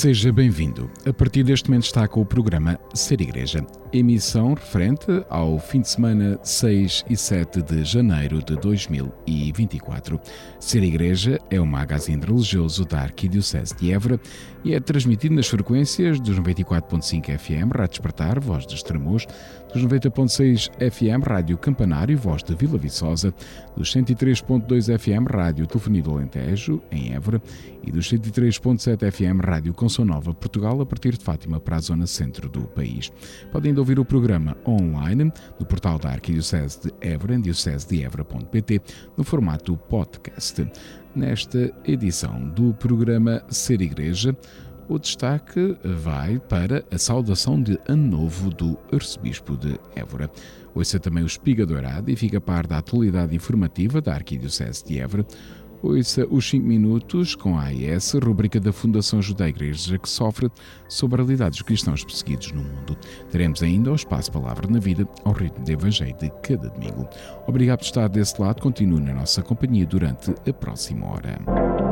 Seja bem-vindo. A partir deste momento está com o programa Ser Igreja, emissão referente ao fim de semana 6 e 7 de janeiro de 2024. Ser Igreja é um magazine religioso da Arquidiocese de Évora e é transmitido nas frequências dos 94.5 FM, Rádio Despertar, Voz de Estremoz, dos 90.6 FM, Rádio Campanário, Voz de Vila Viçosa, dos 103.2 FM, Rádio Telefonia do Alentejo, em Évora, e dos 103.7 FM, Rádio Consão Nova, Portugal, a partir de Fátima para a zona centro do país. Podem ouvir o programa online no portal da Arquidiocese de Évora, em diocesedeevra.pt, no formato podcast. Nesta edição do programa Ser Igreja, o destaque vai para a saudação de Ano Novo do Arcebispo de Évora. Ouça também o Espiga Dourado e fica a par da atualidade informativa da Arquidiocese de Évora. Ouça os 5 minutos com a AES, rubrica da Fundação Ajuda a Igreja que sofre sobre a realidade dos cristãos perseguidos no mundo. Teremos ainda o espaço Palavra na Vida ao ritmo de Evangelho de cada domingo. Obrigado por estar desse lado. Continue na nossa companhia durante a próxima hora.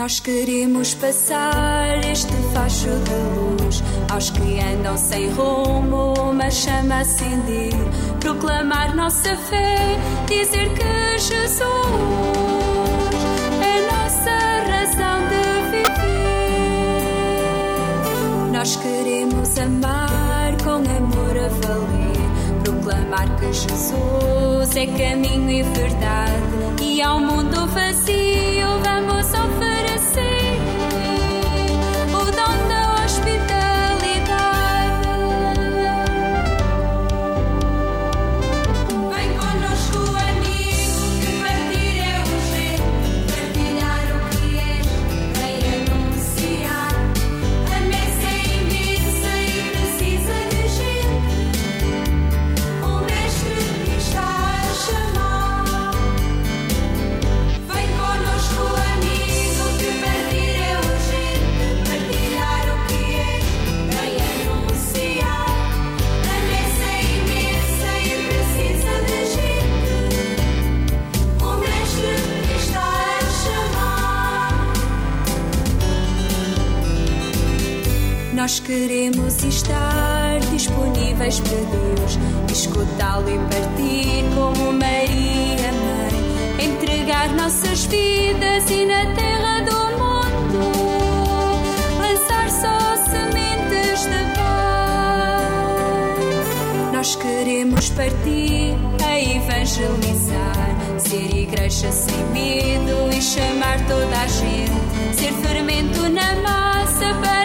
Nós queremos passar este facho de luz. Aos que andam sem rumo, uma chama acender, proclamar nossa fé, dizer que Jesus é nossa razão de viver. Nós queremos amar com amor a valer, proclamar que Jesus é caminho e verdade, e ao mundo vazio vamos Nós queremos estar disponíveis para Deus, escutá-lo e partir como Maria Mãe, entregar nossas vidas e na terra do mundo. Lançar só sementes de paz. Nós queremos partir a evangelizar, ser igreja sem medo e chamar toda a gente, ser fermento na massa para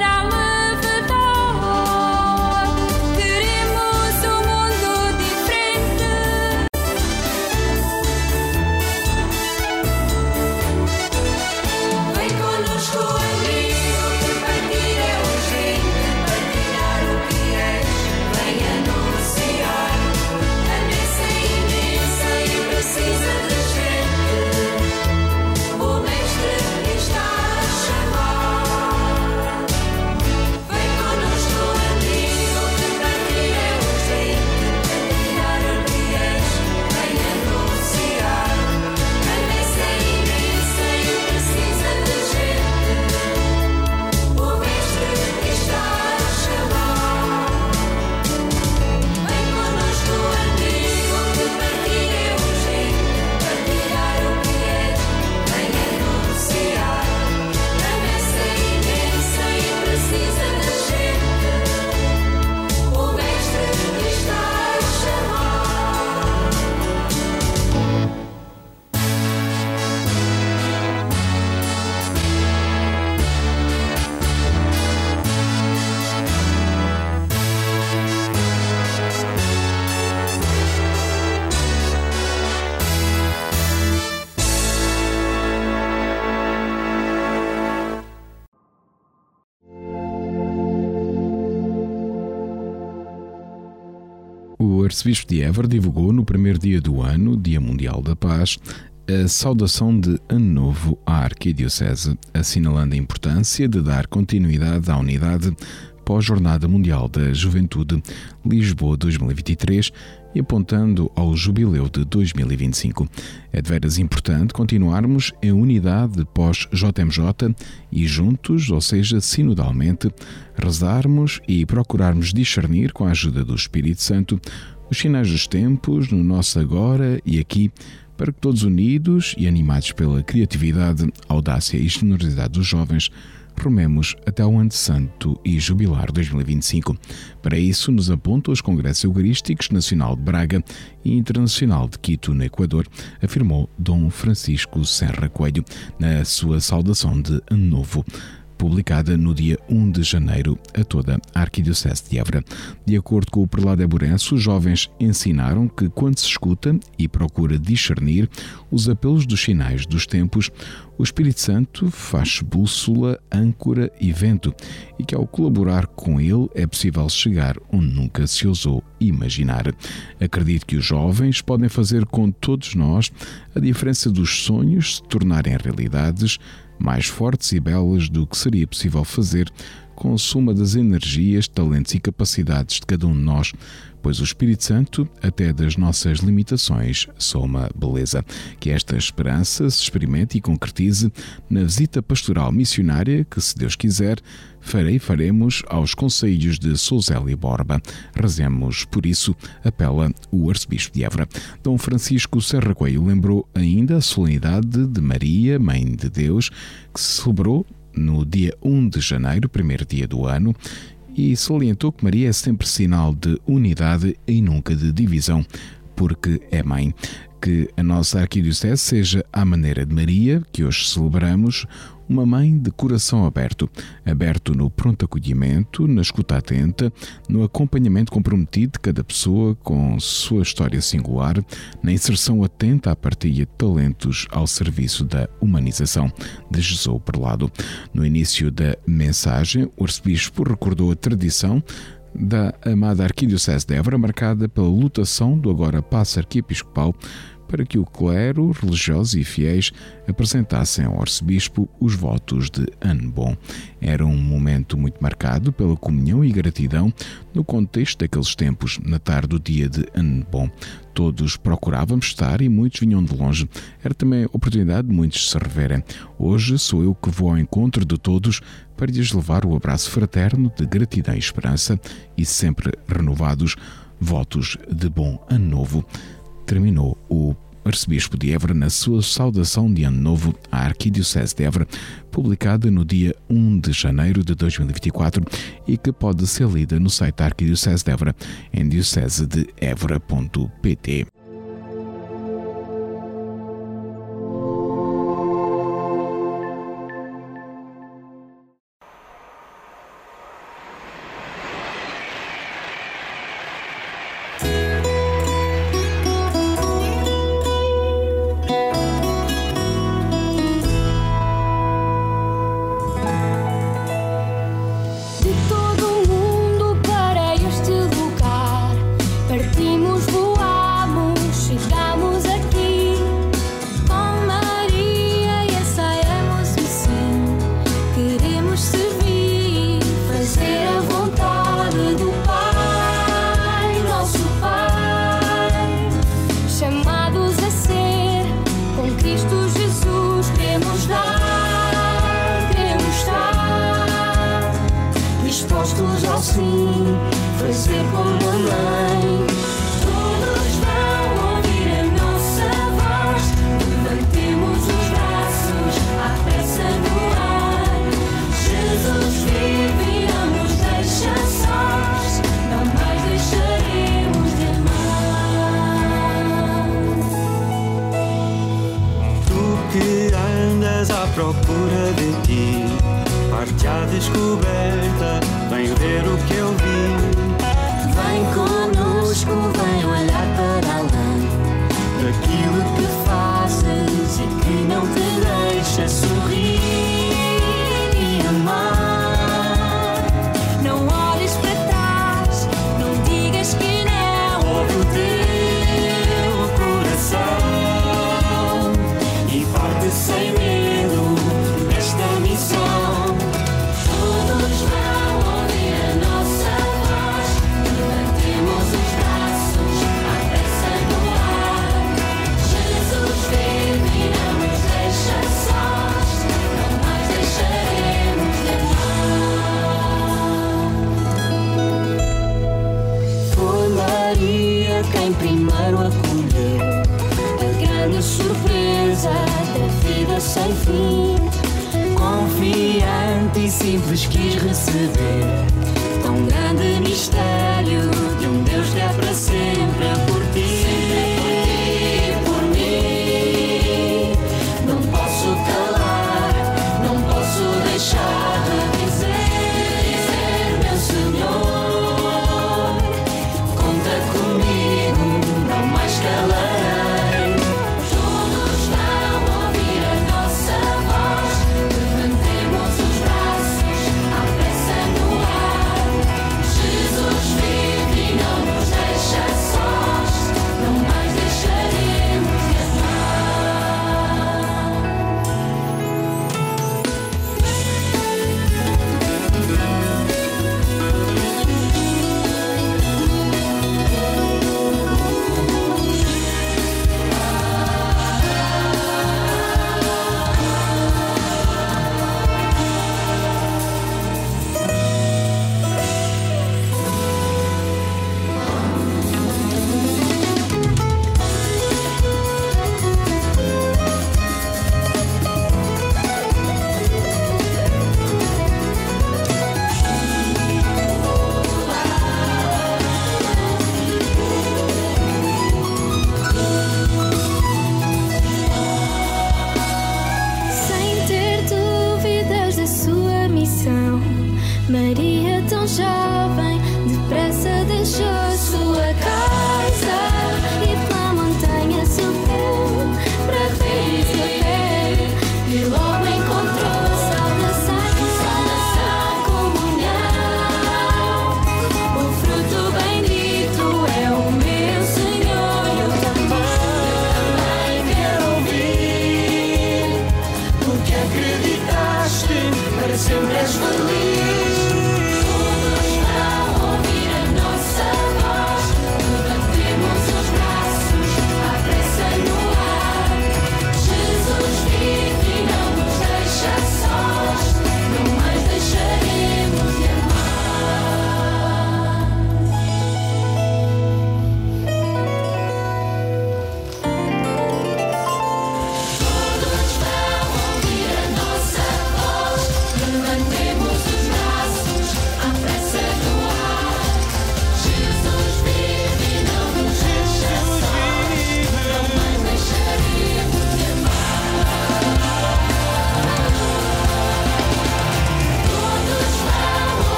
arcebispo de Évora divulgou no primeiro dia do ano, Dia Mundial da Paz, a saudação de Ano Novo à Arquidiocese, assinalando a importância de dar continuidade à unidade pós-Jornada Mundial da Juventude Lisboa 2023 e apontando ao jubileu de 2025. É de veras importante continuarmos em unidade pós-JMJ e juntos, ou seja, sinodalmente, rezarmos e procurarmos discernir com a ajuda do Espírito Santo os sinais dos tempos no nosso agora e aqui para que todos unidos e animados pela criatividade, audácia e generosidade dos jovens rumemos até ao Ano Santo e Jubilar 2025. Para isso, nos apontam os Congressos Eucarísticos Nacional de Braga e Internacional de Quito, no Equador, afirmou Dom Francisco Serra Coelho na sua saudação de Ano Novo publicada no dia 1 de janeiro a toda a Arquidiocese de Évora. De acordo com o prelado Eburense, os jovens ensinaram que quando se escuta e procura discernir os apelos dos sinais dos tempos, o Espírito Santo faz bússola, âncora e vento, e que ao colaborar com ele é possível chegar onde nunca se ousou imaginar. Acredito que os jovens podem fazer com todos nós a diferença dos sonhos se tornarem realidades mais fortes e belas do que seria possível fazer com a soma das energias, talentos e capacidades de cada um de nós, pois o Espírito Santo, até das nossas limitações, soma beleza. Que esta esperança se experimente e concretize na visita pastoral missionária que, se Deus quiser, farei faremos aos conselhos de Souzel e Borba. Rezemos, por isso, apela o arcebispo de Évora. Dom Francisco Serra Coelho lembrou ainda a solenidade de Maria, Mãe de Deus, que se celebrou no dia 1 de janeiro, primeiro dia do ano, e salientou que Maria é sempre sinal de unidade e nunca de divisão, porque é mãe. Que a nossa arquidiocese seja à maneira de Maria, que hoje celebramos, uma mãe de coração aberto, aberto no pronto acolhimento, na escuta atenta, no acompanhamento comprometido de cada pessoa com sua história singular, na inserção atenta à partilha de talentos ao serviço da humanização, de Jesus Perlado. No início da mensagem, o arcebispo recordou a tradição da amada Arquidiocese de Évora, marcada pela lutação do agora passo arquiepiscopal para que o clero, religiosos e fiéis apresentassem ao arcebispo os votos de ano bom. Era um momento muito marcado pela comunhão e gratidão no contexto daqueles tempos, na tarde do dia de ano bom. Todos procurávamos estar e muitos vinham de longe. Era também oportunidade de muitos se reverem. Hoje sou eu que vou ao encontro de todos para lhes levar o abraço fraterno de gratidão e esperança e sempre renovados votos de bom ano novo terminou o arcebispo de Évora na sua saudação de Ano Novo à Arquidiocese de Évora, publicada no dia 1 de janeiro de 2024 e que pode ser lida no site da Arquidiocese de Évora em diocesedeevora.pt. sem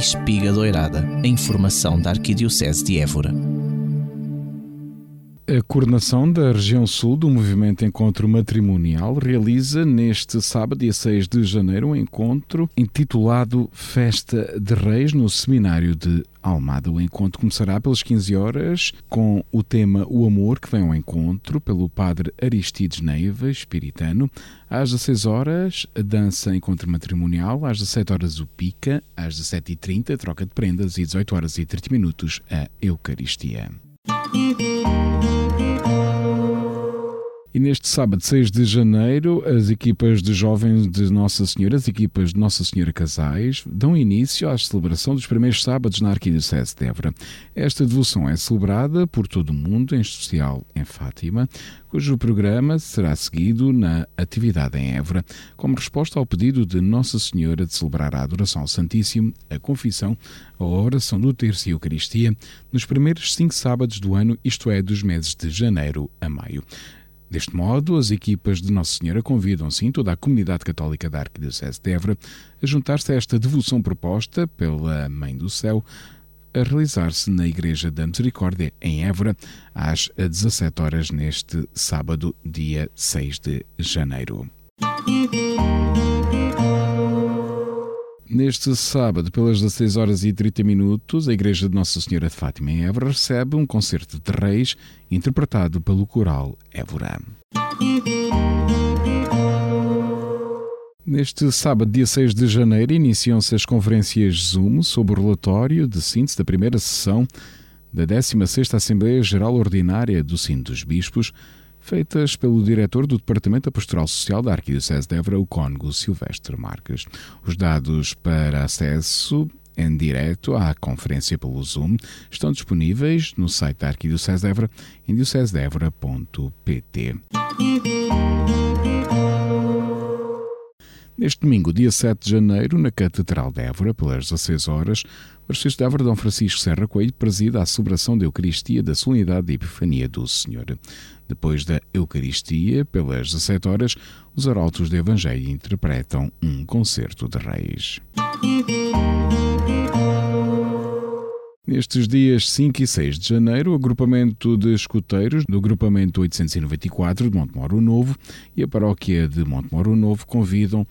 Espiga Doirada, a informação da Arquidiocese de Évora. A coordenação da região sul do movimento Encontro Matrimonial realiza neste sábado, dia 6 de janeiro, um encontro intitulado Festa de Reis no Seminário de Almada. O encontro começará pelas 15 horas com o tema O Amor, que vem ao encontro pelo padre Aristides Neiva, espiritano. Às 16 horas, a dança Encontro Matrimonial. Às 17 horas, o Pica. Às 17h30, troca de prendas. E 18 horas e 30 minutos, a Eucaristia. E neste sábado, 6 de janeiro, as equipas de jovens de Nossa Senhora, as equipas de Nossa Senhora Casais, dão início à celebração dos primeiros sábados na Arquidiocese de Évora. Esta devoção é celebrada por todo o mundo, em especial em Fátima, cujo programa será seguido na atividade em Évora, como resposta ao pedido de Nossa Senhora de celebrar a adoração ao Santíssimo, a confissão, a oração do terço e a Eucaristia nos primeiros cinco sábados do ano, isto é, dos meses de janeiro a maio. Deste modo, as equipas de Nossa Senhora convidam, sim, toda a comunidade católica da Arquidiocese de Évora a juntar-se a esta devoção proposta pela Mãe do Céu, a realizar-se na Igreja da Misericórdia, em Évora, às 17 horas neste sábado, dia 6 de janeiro. Neste sábado, pelas 16 horas e 30 minutos, a Igreja de Nossa Senhora de Fátima em Évora recebe um concerto de reis interpretado pelo coral Évora. Neste sábado, dia 6 de janeiro, iniciam-se as conferências Zoom sobre o relatório de síntese da primeira sessão da 16ª Assembleia Geral Ordinária do Sino dos Bispos, feitas pelo diretor do Departamento Pastoral Social da Arquidiocese de Évora, o cônego Silvestre Marques. Os dados para acesso em direto à conferência pelo Zoom estão disponíveis no site da Arquidiocese de Évora em diocesedevra.pt. Neste domingo, dia 7 de janeiro, na Catedral de Évora, pelas 16 horas, o Arcebispo de Évora, Dom Francisco Serra Coelho, presida a celebração da Eucaristia da Solenidade e Epifania do Senhor. Depois da Eucaristia, pelas 17 horas, os arautos do Evangelho interpretam um concerto de reis. Nestes dias 5 e 6 de janeiro, o agrupamento de escuteiros do agrupamento 894 de Montemoro Novo e a paróquia de Montemoro Novo convidam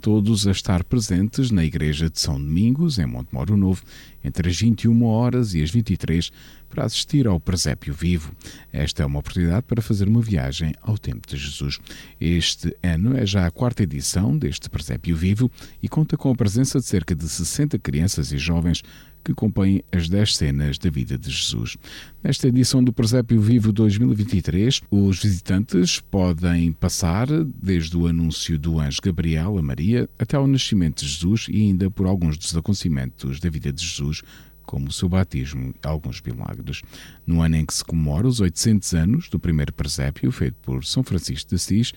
todos a estar presentes na Igreja de São Domingos, em Montemoro Novo, entre as 21 horas e as 23 para assistir ao presépio vivo. Esta é uma oportunidade para fazer uma viagem ao tempo de Jesus. Este ano é já a quarta edição deste presépio vivo e conta com a presença de cerca de 60 crianças e jovens que compõem as 10 cenas da vida de Jesus. Nesta edição do Presépio Vivo 2023, os visitantes podem passar desde o anúncio do anjo Gabriel a Maria até ao nascimento de Jesus e ainda por alguns dos acontecimentos da vida de Jesus como o seu batismo e alguns milagres. No ano em que se comemora os 800 anos do primeiro presépio feito por São Francisco de Assis,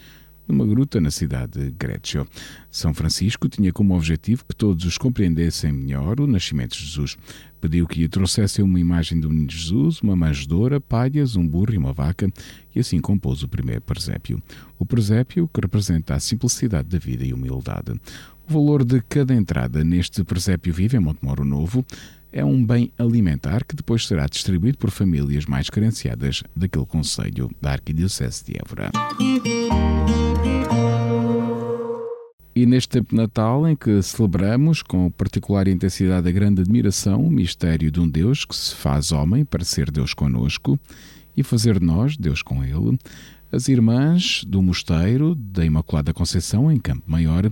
numa gruta na cidade de Greccio. São Francisco tinha como objetivo que todos os compreendessem melhor o nascimento de Jesus. Pediu que lhe trouxessem uma imagem do menino Jesus, uma manjedoura, palhas, um burro e uma vaca, e assim compôs o primeiro presépio. O presépio que representa a simplicidade da vida e humildade. O valor de cada entrada neste presépio vivo em Montemoro Novo é um bem alimentar que depois será distribuído por famílias mais carenciadas daquele Conselho da Arquidiocese de Évora. E neste tempo de Natal, em que celebramos com particular intensidade a grande admiração o mistério de um Deus que se faz homem para ser Deus conosco e fazer de nós Deus com Ele, as irmãs do Mosteiro da Imaculada Conceição, em Campo Maior,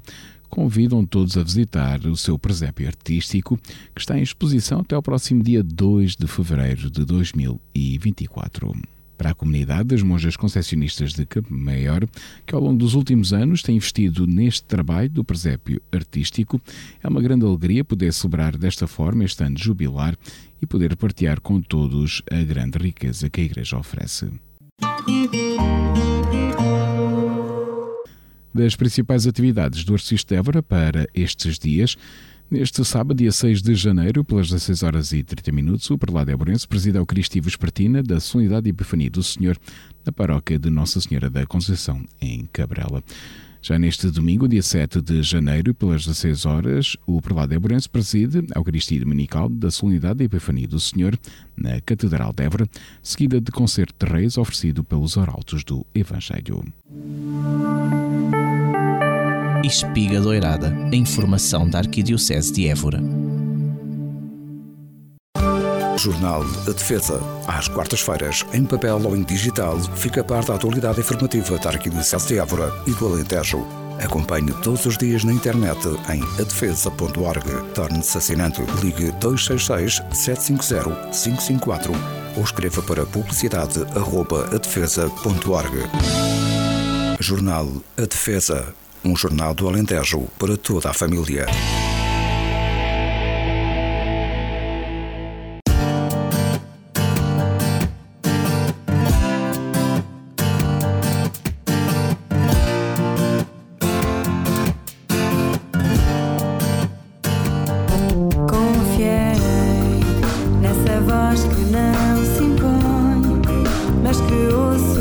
convidam todos a visitar o seu presépio artístico, que está em exposição até o próximo dia 2 de fevereiro de 2024 para a comunidade das monjas concessionistas de Campo Maior, que ao longo dos últimos anos tem investido neste trabalho do presépio artístico. É uma grande alegria poder celebrar desta forma este ano jubilar e poder partilhar com todos a grande riqueza que a Igreja oferece. Das principais atividades do Arcisto de Évora para estes dias, Neste sábado, dia 6 de janeiro, pelas 16 horas e 30 minutos, o prelado Eborense presida a Eucaristia Vespertina da Solenidade e Epifania do Senhor na paróquia de Nossa Senhora da Conceição, em Cabrela. Já neste domingo, dia 7 de janeiro, pelas 16 horas, o prelado Eborense preside a Eucaristia Dominical da Solenidade e Epifania do Senhor na Catedral de Évora, seguida de concerto de reis oferecido pelos arautos do Evangelho. Espiga Doirada, a informação da Arquidiocese de Évora. Jornal A Defesa. Às quartas-feiras, em papel ou em digital, fica a par da atualidade informativa da Arquidiocese de Évora e do Alentejo. Acompanhe todos os dias na internet em adefesa.org. Torne-se assinante. Ligue 266 750 554 ou escreva para publicidade.adefesa.org. Jornal A Defesa um jornal do Alentejo para toda a família. Confiei nessa voz que não se impõe, mas que ouço.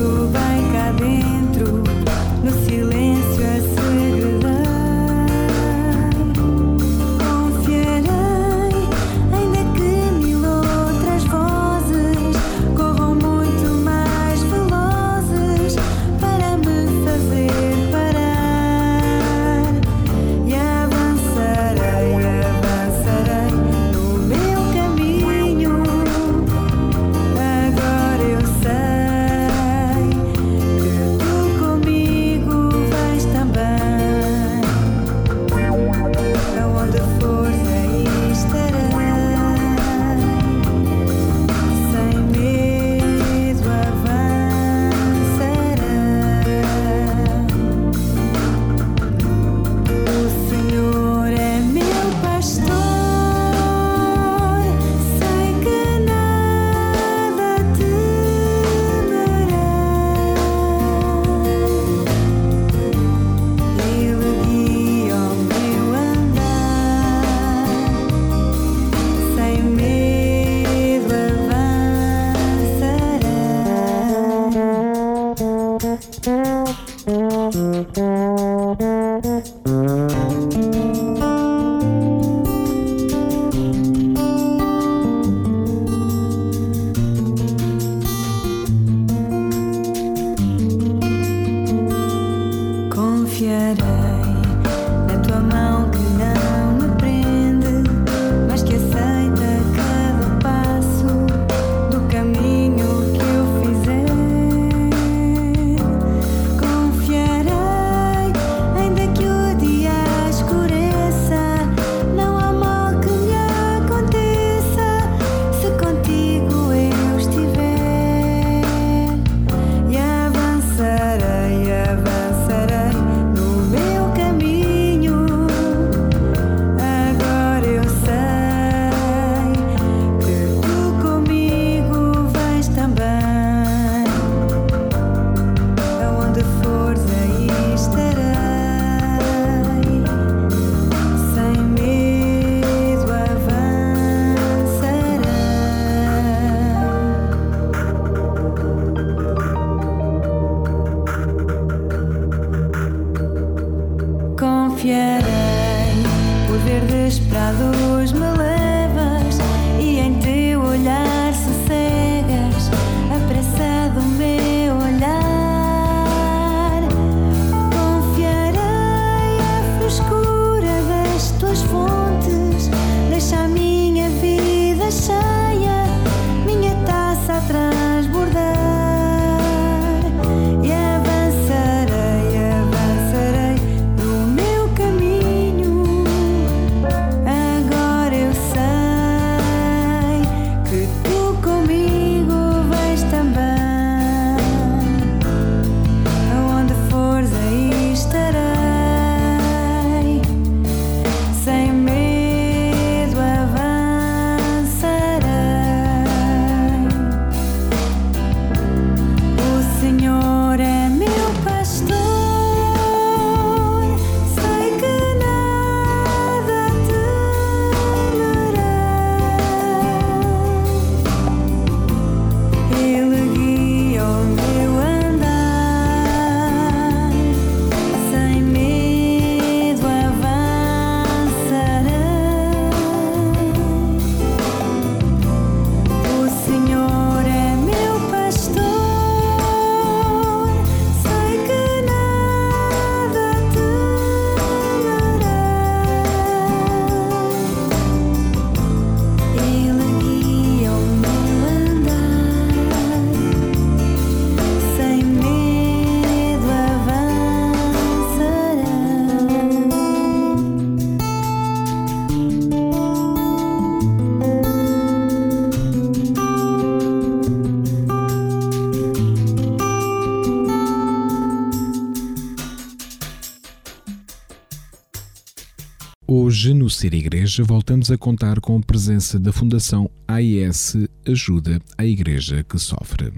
Hoje, no Ser Igreja, voltamos a contar com a presença da Fundação AIS Ajuda à Igreja que Sofre.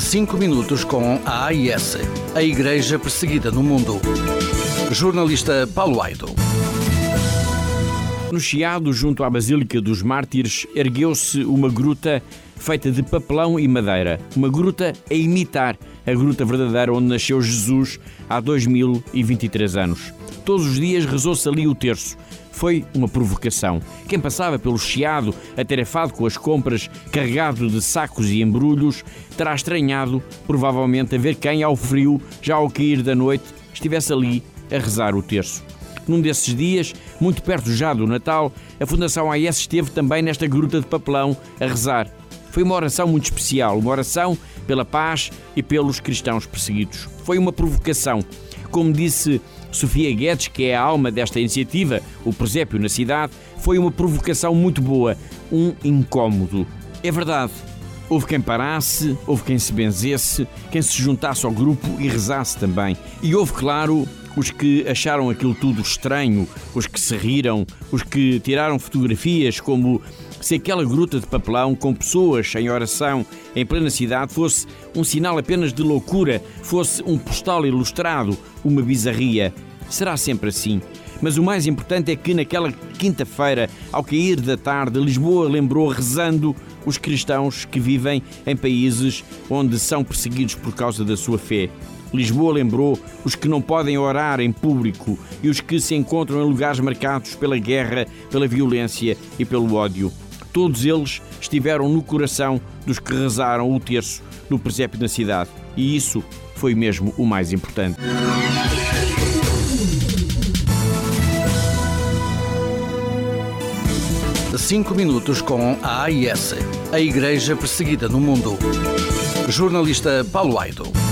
5 minutos com a AIS, a Igreja Perseguida no Mundo. Jornalista Paulo Aido. No Chiado, junto à Basílica dos Mártires, ergueu-se uma gruta feita de papelão e madeira. Uma gruta a imitar a gruta verdadeira onde nasceu Jesus há 2023 anos. Todos os dias rezou-se ali o terço. Foi uma provocação. Quem passava pelo Chiado, atarefado com as compras, carregado de sacos e embrulhos, terá estranhado, provavelmente, a ver quem, ao frio, já ao cair da noite, estivesse ali a rezar o terço. Num desses dias, muito perto já do Natal, a Fundação AES esteve também nesta gruta de papelão a rezar. Foi uma oração muito especial, uma oração pela paz e pelos cristãos perseguidos. Foi uma provocação. Como disse Sofia Guedes, que é a alma desta iniciativa, o Presépio na cidade, foi uma provocação muito boa, um incómodo. É verdade, houve quem parasse, houve quem se benzesse, quem se juntasse ao grupo e rezasse também. E houve, claro, os que acharam aquilo tudo estranho, os que se riram, os que tiraram fotografias como se aquela gruta de papelão com pessoas em oração em plena cidade fosse um sinal apenas de loucura, fosse um postal ilustrado, uma bizarria. Será sempre assim. Mas o mais importante é que naquela quinta-feira, ao cair da tarde, Lisboa lembrou rezando os cristãos que vivem em países onde são perseguidos por causa da sua fé. Lisboa lembrou os que não podem orar em público e os que se encontram em lugares marcados pela guerra, pela violência e pelo ódio. Todos eles estiveram no coração dos que rezaram o terço no presépio da cidade. E isso foi mesmo o mais importante. Cinco minutos com a AIS, a Igreja Perseguida no Mundo. Jornalista Paulo Aido.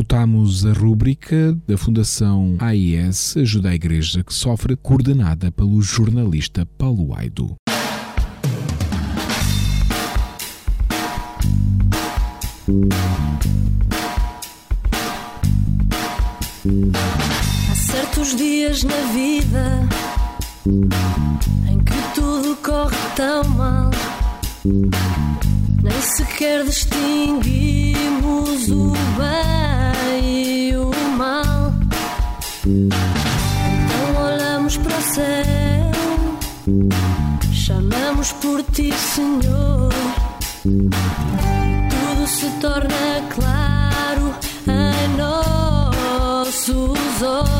Escutamos a rúbrica da Fundação AIS Ajuda a Igreja que Sofre, coordenada pelo jornalista Paulo Aido. Há certos dias na vida em que tudo corre tão mal, nem sequer distinguimos o bem e o mal. Então olhamos para o céu, chamamos por ti, Senhor. Tudo se torna claro em nossos olhos.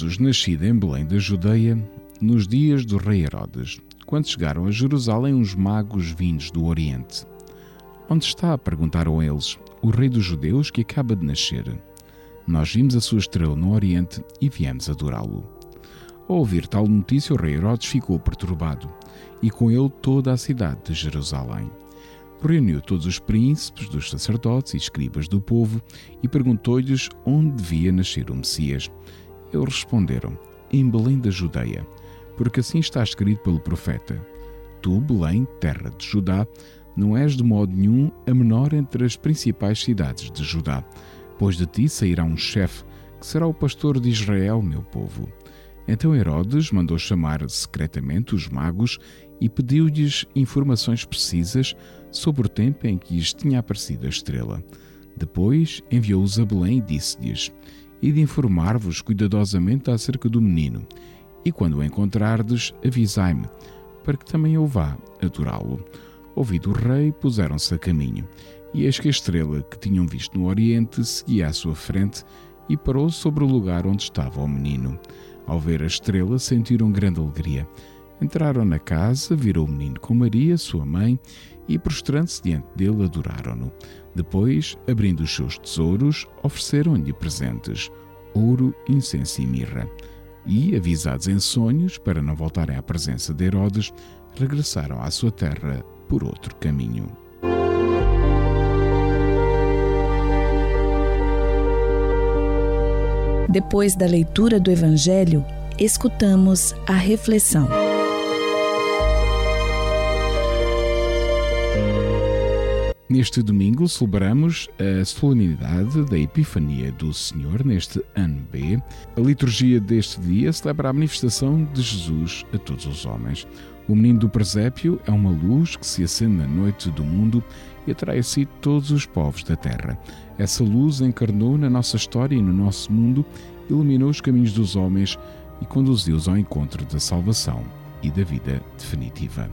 Jesus nascido em Belém da Judeia nos dias do rei Herodes, quando chegaram a Jerusalém uns magos vindos do Oriente. Onde está? perguntaram eles, o rei dos judeus que acaba de nascer. Nós vimos a sua estrela no Oriente e viemos adorá-lo. Ao ouvir tal notícia, o rei Herodes ficou perturbado, e com ele toda a cidade de Jerusalém. Reuniu todos os príncipes dos sacerdotes e escribas do povo e perguntou-lhes onde devia nascer o Messias. Eles responderam: Em Belém da Judeia, porque assim está escrito pelo profeta: Tu, Belém, terra de Judá, não és de modo nenhum a menor entre as principais cidades de Judá, pois de ti sairá um chefe que será o pastor de Israel, meu povo. Então Herodes mandou chamar secretamente os magos e pediu-lhes informações precisas sobre o tempo em que lhes tinha aparecido a estrela. Depois enviou-os a Belém e disse-lhes: E de informar-vos cuidadosamente acerca do menino, e quando o encontrardes, avisai-me, para que também eu vá adorá-lo. Ouvido o rei, puseram-se a caminho, e eis que a estrela que tinham visto no Oriente seguia à sua frente e parou sobre o lugar onde estava o menino. Ao ver a estrela, sentiram grande alegria. Entraram na casa, viram o menino com Maria, sua mãe, e prostrando-se diante dele, adoraram-no. Depois, abrindo os seus tesouros, ofereceram-lhe presentes: ouro, incenso e mirra. E, avisados em sonhos, para não voltarem à presença de Herodes, regressaram à sua terra por outro caminho. Depois da leitura do Evangelho, escutamos a reflexão. Neste domingo celebramos a solenidade da Epifania do Senhor, neste ano B. A liturgia deste dia celebra a manifestação de Jesus a todos os homens. O menino do presépio é uma luz que se acende na noite do mundo e atrai a si todos os povos da terra. Essa luz encarnou na nossa história e no nosso mundo, iluminou os caminhos dos homens e conduziu-os ao encontro da salvação e da vida definitiva.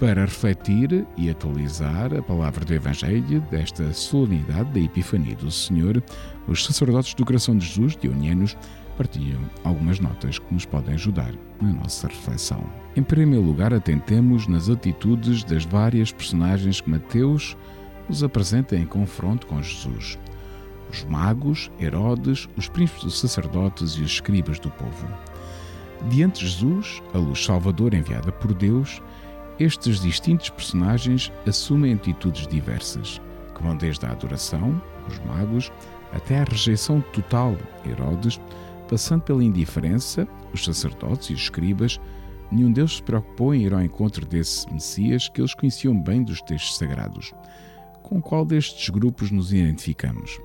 Para refletir e atualizar a palavra do Evangelho desta solenidade da Epifania do Senhor, os sacerdotes do Coração de Jesus, dionianos, partilham algumas notas que nos podem ajudar na nossa reflexão. Em primeiro lugar, atentemos nas atitudes das várias personagens que Mateus nos apresenta em confronto com Jesus. Os magos, Herodes, os príncipes dos sacerdotes e os escribas do povo. Diante de Jesus, a luz salvadora enviada por Deus, estes distintos personagens assumem atitudes diversas, que vão desde a adoração, os magos, até à rejeição total, Herodes, passando pela indiferença, os sacerdotes e os escribas, nenhum deles se preocupou em ir ao encontro desse Messias que eles conheciam bem dos textos sagrados. Com qual destes grupos nos identificamos?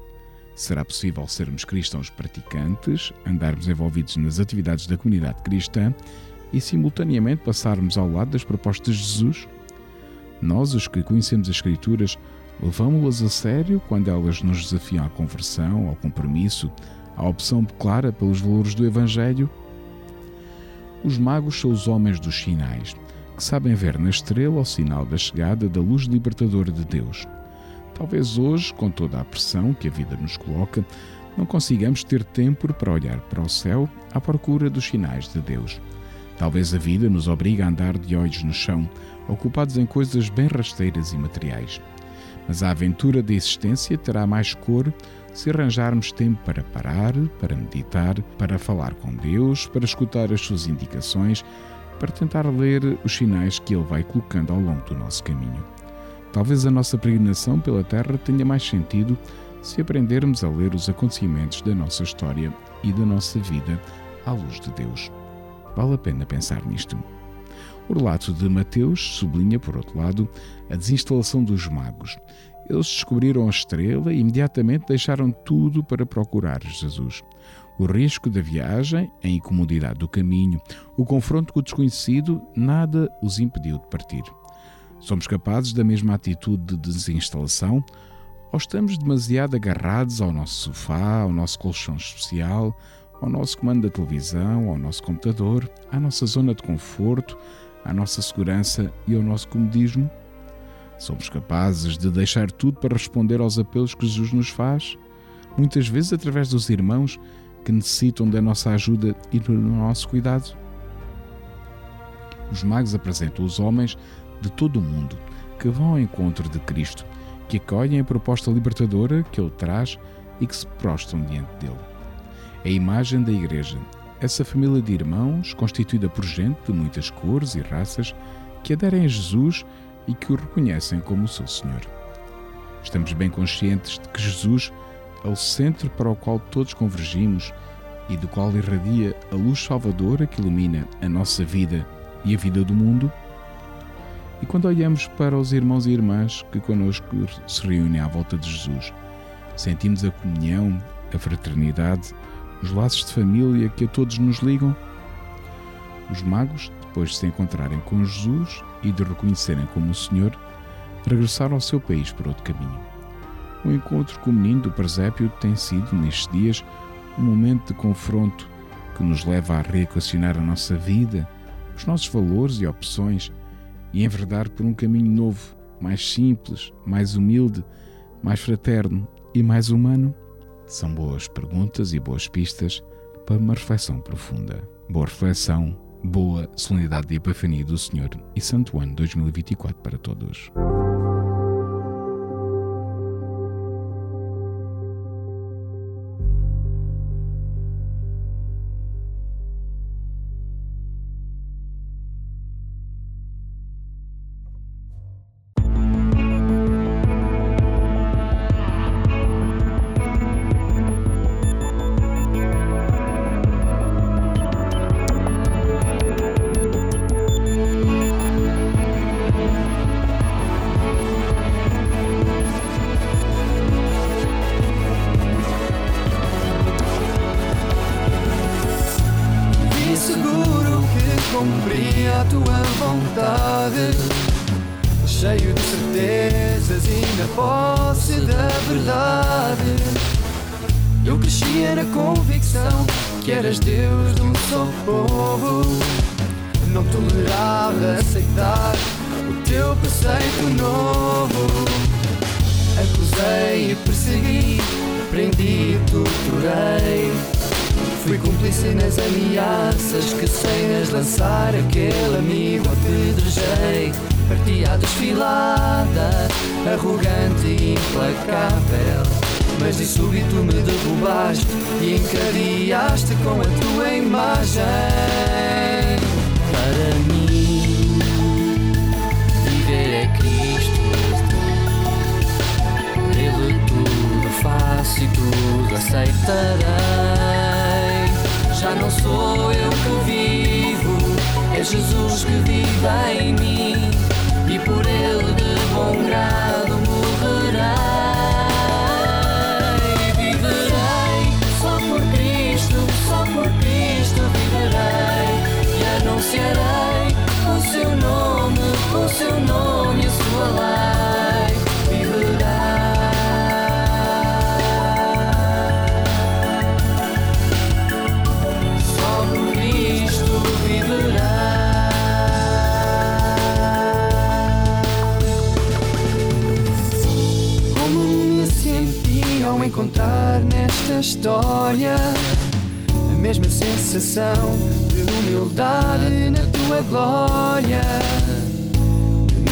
Será possível sermos cristãos praticantes, andarmos envolvidos nas atividades da comunidade cristã e simultaneamente passarmos ao lado das propostas de Jesus? Nós, os que conhecemos as Escrituras, levamos-las a sério quando elas nos desafiam à conversão, ao compromisso, à opção clara pelos valores do Evangelho? Os magos são os homens dos sinais, que sabem ver na estrela o sinal da chegada da luz libertadora de Deus. Talvez hoje, com toda a pressão que a vida nos coloca, não consigamos ter tempo para olhar para o céu à procura dos sinais de Deus. Talvez a vida nos obrigue a andar de olhos no chão, ocupados em coisas bem rasteiras e materiais. Mas a aventura da existência terá mais cor se arranjarmos tempo para parar, para meditar, para falar com Deus, para escutar as suas indicações, para tentar ler os sinais que Ele vai colocando ao longo do nosso caminho. Talvez a nossa peregrinação pela Terra tenha mais sentido se aprendermos a ler os acontecimentos da nossa história e da nossa vida à luz de Deus. Vale a pena pensar nisto. O relato de Mateus sublinha, por outro lado, a desinstalação dos magos. Eles descobriram a estrela e imediatamente deixaram tudo para procurar Jesus. O risco da viagem, a incomodidade do caminho, o confronto com o desconhecido, nada os impediu de partir. Somos capazes da mesma atitude de desinstalação ou estamos demasiado agarrados ao nosso sofá, ao nosso colchão especial, ao nosso comando da televisão, ao nosso computador, à nossa zona de conforto, à nossa segurança e ao nosso comodismo? Somos capazes de deixar tudo para responder aos apelos que Jesus nos faz, muitas vezes através dos irmãos que necessitam da nossa ajuda e do nosso cuidado? Os magos apresentam os homens de todo o mundo que vão ao encontro de Cristo, que acolhem a proposta libertadora que Ele traz e que se prostram diante dele. A imagem da Igreja, essa família de irmãos constituída por gente de muitas cores e raças que aderem a Jesus e que o reconhecem como o seu Senhor. Estamos bem conscientes de que Jesus é o centro para o qual todos convergimos e do qual irradia a luz salvadora que ilumina a nossa vida e a vida do mundo? E quando olhamos para os irmãos e irmãs que conosco se reúnem à volta de Jesus, sentimos a comunhão, a fraternidade, os laços de família que a todos nos ligam? Os magos, depois de se encontrarem com Jesus e de reconhecerem como o Senhor, regressaram ao seu país por outro caminho. O encontro com o menino do presépio tem sido, nestes dias, um momento de confronto que nos leva a reequacionar a nossa vida, os nossos valores e opções e enverdar por um caminho novo, mais simples, mais humilde, mais fraterno e mais humano? São boas perguntas e boas pistas para uma reflexão profunda. Boa reflexão, boa solenidade de Epifania do Senhor e Santo Ano 2024 para todos. eu passei por novo. Acusei e persegui, prendi e torturei. Fui cúmplice nas ameaças que sem as lançar aquele amigo apedrejei. Parti à desfilada, arrogante e implacável. Mas de súbito me derrubaste e encadeaste com a tua imagem. se tudo aceitarei. Já não sou eu que vivo, é Jesus que vive em mim, e por ele de bom grado morrerei. Viverei só por Cristo, só por Cristo viverei, e anunciarei o seu nome, o seu nome e a sua lei. História. A mesma sensação de humildade na tua glória.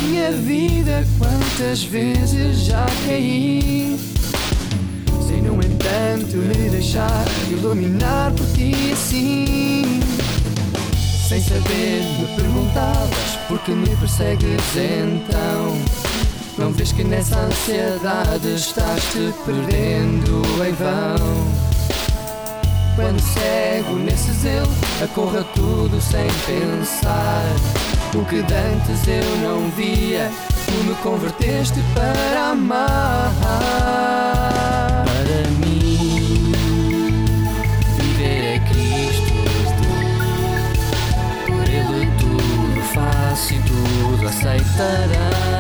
Minha vida, quantas vezes já caí. Sem, no entanto, me deixar iluminar por ti assim. Sem saber, me perguntavas por que me persegues então. Não vês que nessa ansiedade estás te perdendo em vão? Quando cego nesse zelo, acorra tudo sem pensar. O que dantes eu não via, tu me converteste para amar. Para mim, viver é Cristo. Por Ele tudo faço e tudo aceitarei.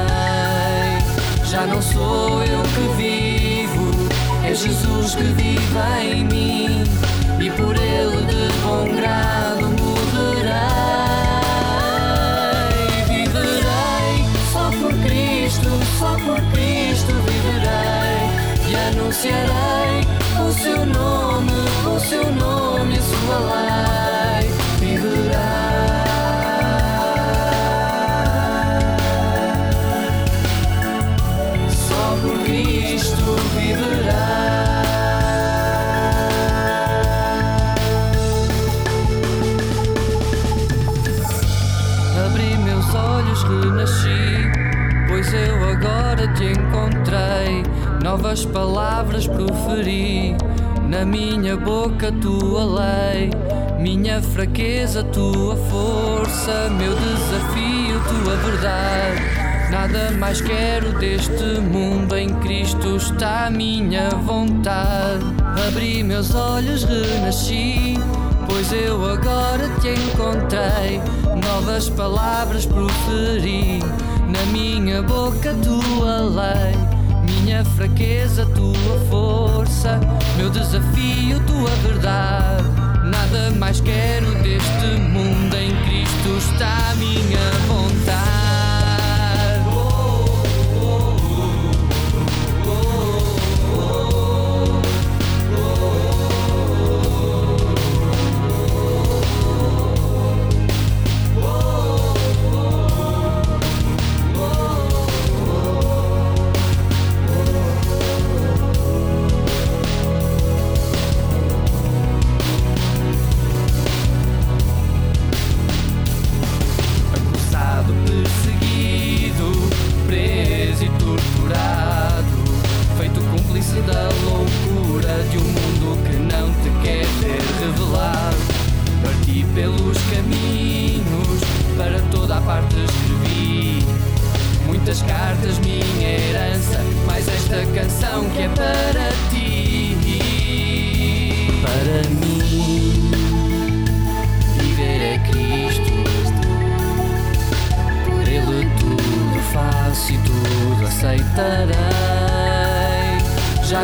Já não sou eu que vivo, é Jesus que vive em mim e por ele de bom grado morrerei. Viverei só por Cristo, só por Cristo viverei e anunciarei o seu nome, o seu nome, a sua lei. Viverei. Renasci, pois eu agora te encontrei. Novas palavras proferi, na minha boca tua lei. Minha fraqueza, tua força, meu desafio, tua verdade. Nada mais quero deste mundo, em Cristo está a minha vontade. Abri meus olhos, renasci, pois eu agora te encontrei. Novas palavras proferi, na minha boca tua lei. Minha fraqueza, tua força, meu desafio, tua verdade. Nada mais quero deste mundo, em Cristo está a minha vontade.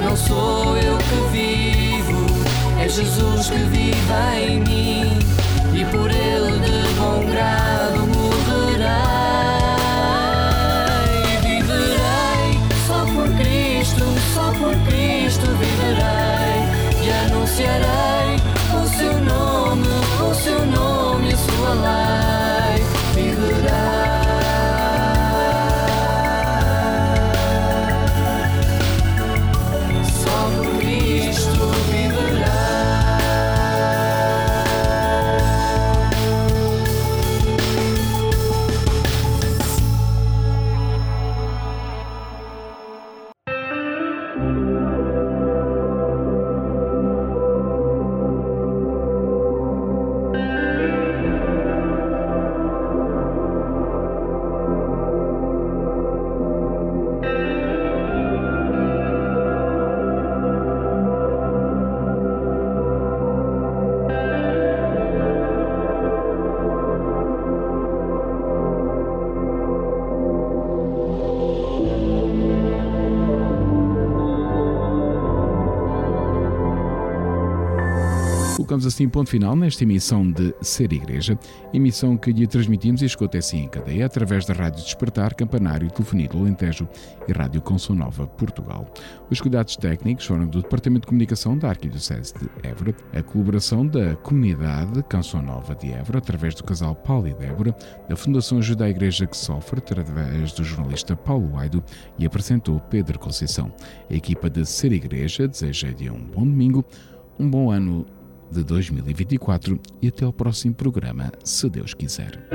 Não sou eu que vivo, é Jesus que vive em mim. E por assim ponto final nesta emissão de Ser Igreja, emissão que lhe transmitimos e escuta assim em cadeia através da Rádio Despertar, Campanário, Telefonia do Alentejo e Rádio Consul Nova, Portugal. Os cuidados técnicos foram do Departamento de Comunicação da Arquidiocese de Évora, a colaboração da Comunidade Canção Nova de Évora, através do casal Paulo e Débora, da Fundação Ajuda à Igreja que Sofre, através do jornalista Paulo Aido e apresentou Pedro Conceição. A equipa de Ser Igreja deseja-lhe um bom domingo, um bom ano de 2024 e até ao próximo programa, se Deus quiser.